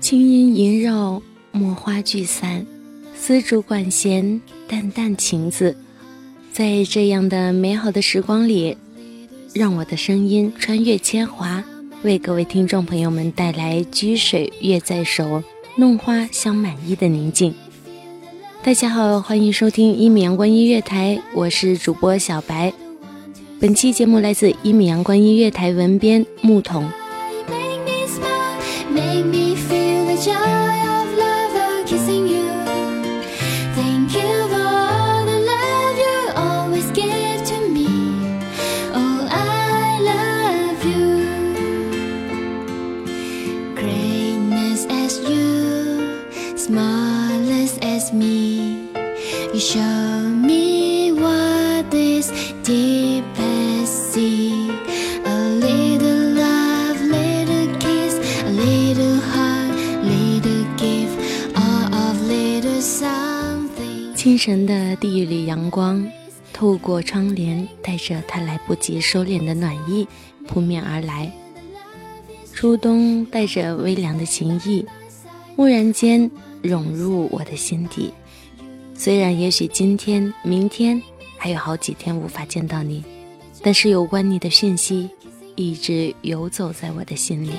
轻音萦绕，墨花聚散，丝竹管弦，淡淡情字，在这样的美好的时光里，让我的声音穿越铅华，为各位听众朋友们带来掬水月在手，弄花香满衣的宁静。大家好，欢迎收听一米阳光音乐台，我是主播小白。本期节目来自一米阳光音乐台文编牧童。清晨的第一缕，阳光透过窗帘，带着他来不及收敛的暖意扑面而来。初冬带着微凉的情意，蓦然间涌入我的心底。虽然也许今天、明天还有好几天无法见到你，但是有关你的讯息一直游走在我的心里。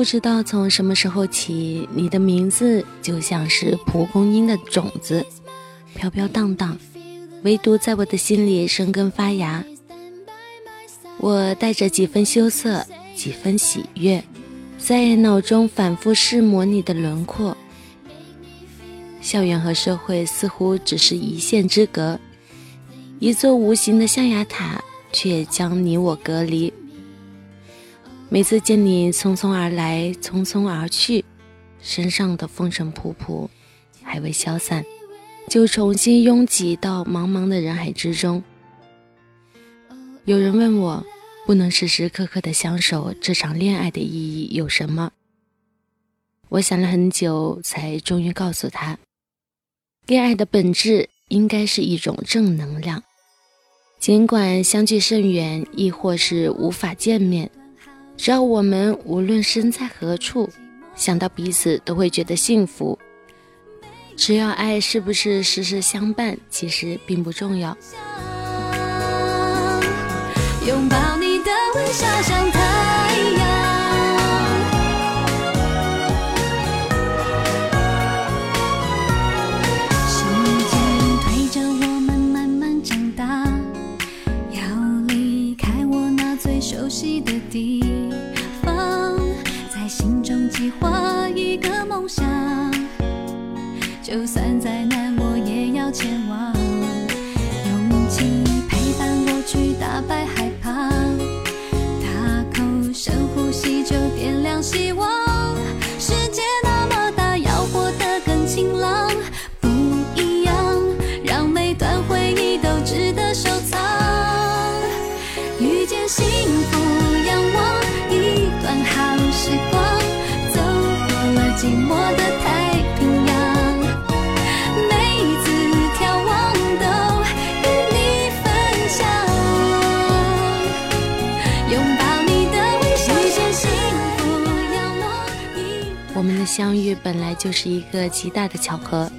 不知道从什么时候起，你的名字就像是蒲公英的种子，飘飘荡荡，唯独在我的心里生根发芽。我带着几分羞涩，几分喜悦，在脑中反复试模你的轮廓。校园和社会似乎只是一线之隔，一座无形的象牙塔却将你我隔离。每次见你匆匆而来，匆匆而去，身上的风尘仆仆还未消散，就重新拥挤到茫茫的人海之中。有人问我，不能时时刻刻的相守，这场恋爱的意义有什么？我想了很久，才终于告诉他，恋爱的本质应该是一种正能量，尽管相距甚远，亦或是无法见面。只要我们无论身在何处，想到彼此都会觉得幸福。只要爱是不是时时相伴，其实并不重要。拥抱你的微笑像太阳。时间推着我们慢慢长大，要离开我那最熟悉的地。计我们的相遇本来就是一个极大的巧合，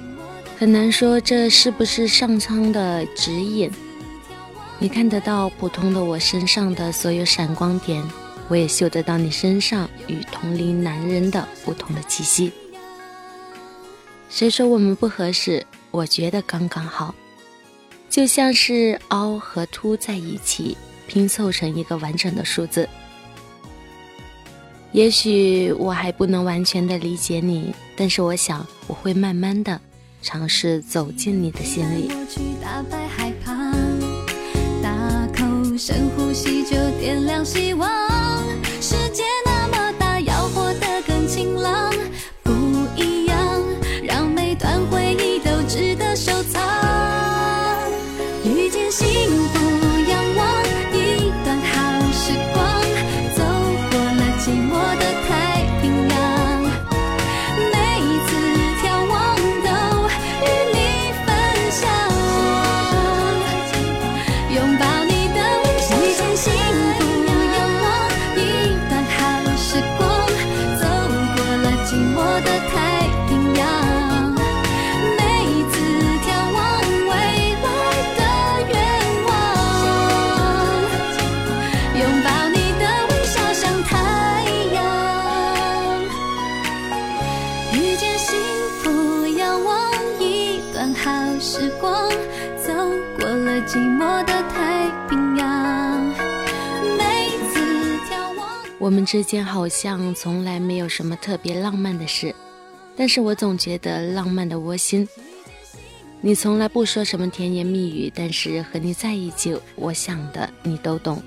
很难说这是不是上苍的指引。你看得到普通的我身上的所有闪光点，我也嗅得到你身上与同龄男人的不同的气息。谁说我们不合适？我觉得刚刚好，就像是凹和凸在一起拼凑成一个完整的数字。也许我还不能完全的理解你，但是我想我会慢慢的尝试走进你的心里。大口深呼吸就点亮希望。我们之间好像从来没有什么特别浪漫的事，但是我总觉得浪漫的窝心。你从来不说什么甜言蜜语，但是和你在一起，我想的你都懂。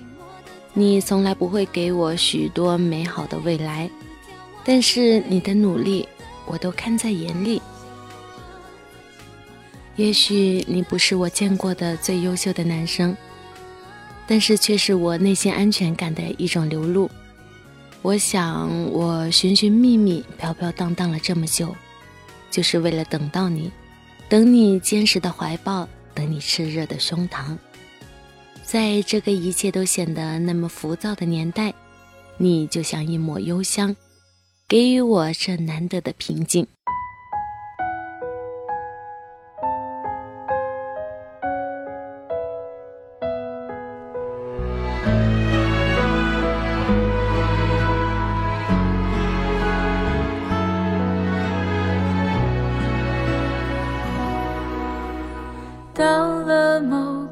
你从来不会给我许多美好的未来，但是你的努力我都看在眼里。也许你不是我见过的最优秀的男生，但是却是我内心安全感的一种流露。我想，我寻寻觅觅、飘飘荡荡了这么久，就是为了等到你，等你坚实的怀抱，等你炽热的胸膛。在这个一切都显得那么浮躁的年代，你就像一抹幽香，给予我这难得的平静。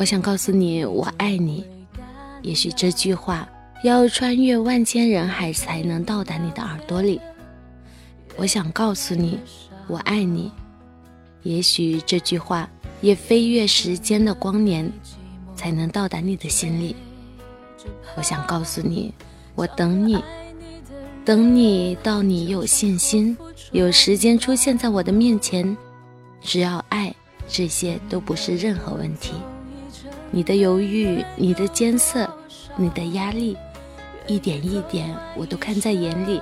我想告诉你，我爱你。也许这句话要穿越万千人海才能到达你的耳朵里。我想告诉你，我爱你。也许这句话也飞越时间的光年，才能到达你的心里。我想告诉你，我等你，等你到你有信心、有时间出现在我的面前。只要爱，这些都不是任何问题。你的犹豫，你的艰涩，你的压力，一点一点我都看在眼里。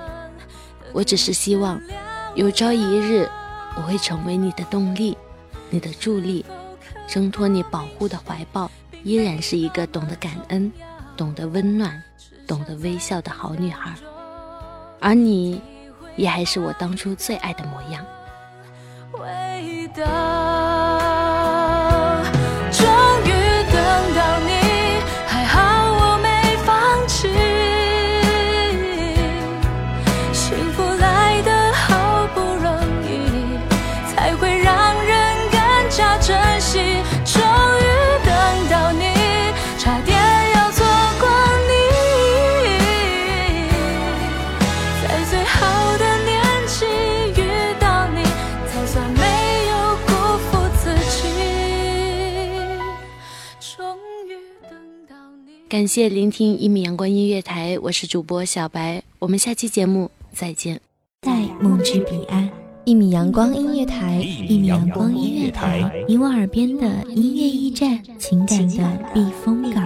我只是希望，有朝一日，我会成为你的动力，你的助力，挣脱你保护的怀抱，依然是一个懂得感恩、懂得温暖、懂得微笑的好女孩。而你，也还是我当初最爱的模样。味道。感谢聆听一米阳光音乐台，我是主播小白，我们下期节目再见。在梦之彼岸，一米阳光音乐台，一米阳光音乐台，你我耳边的音乐驿站，情感的避风港。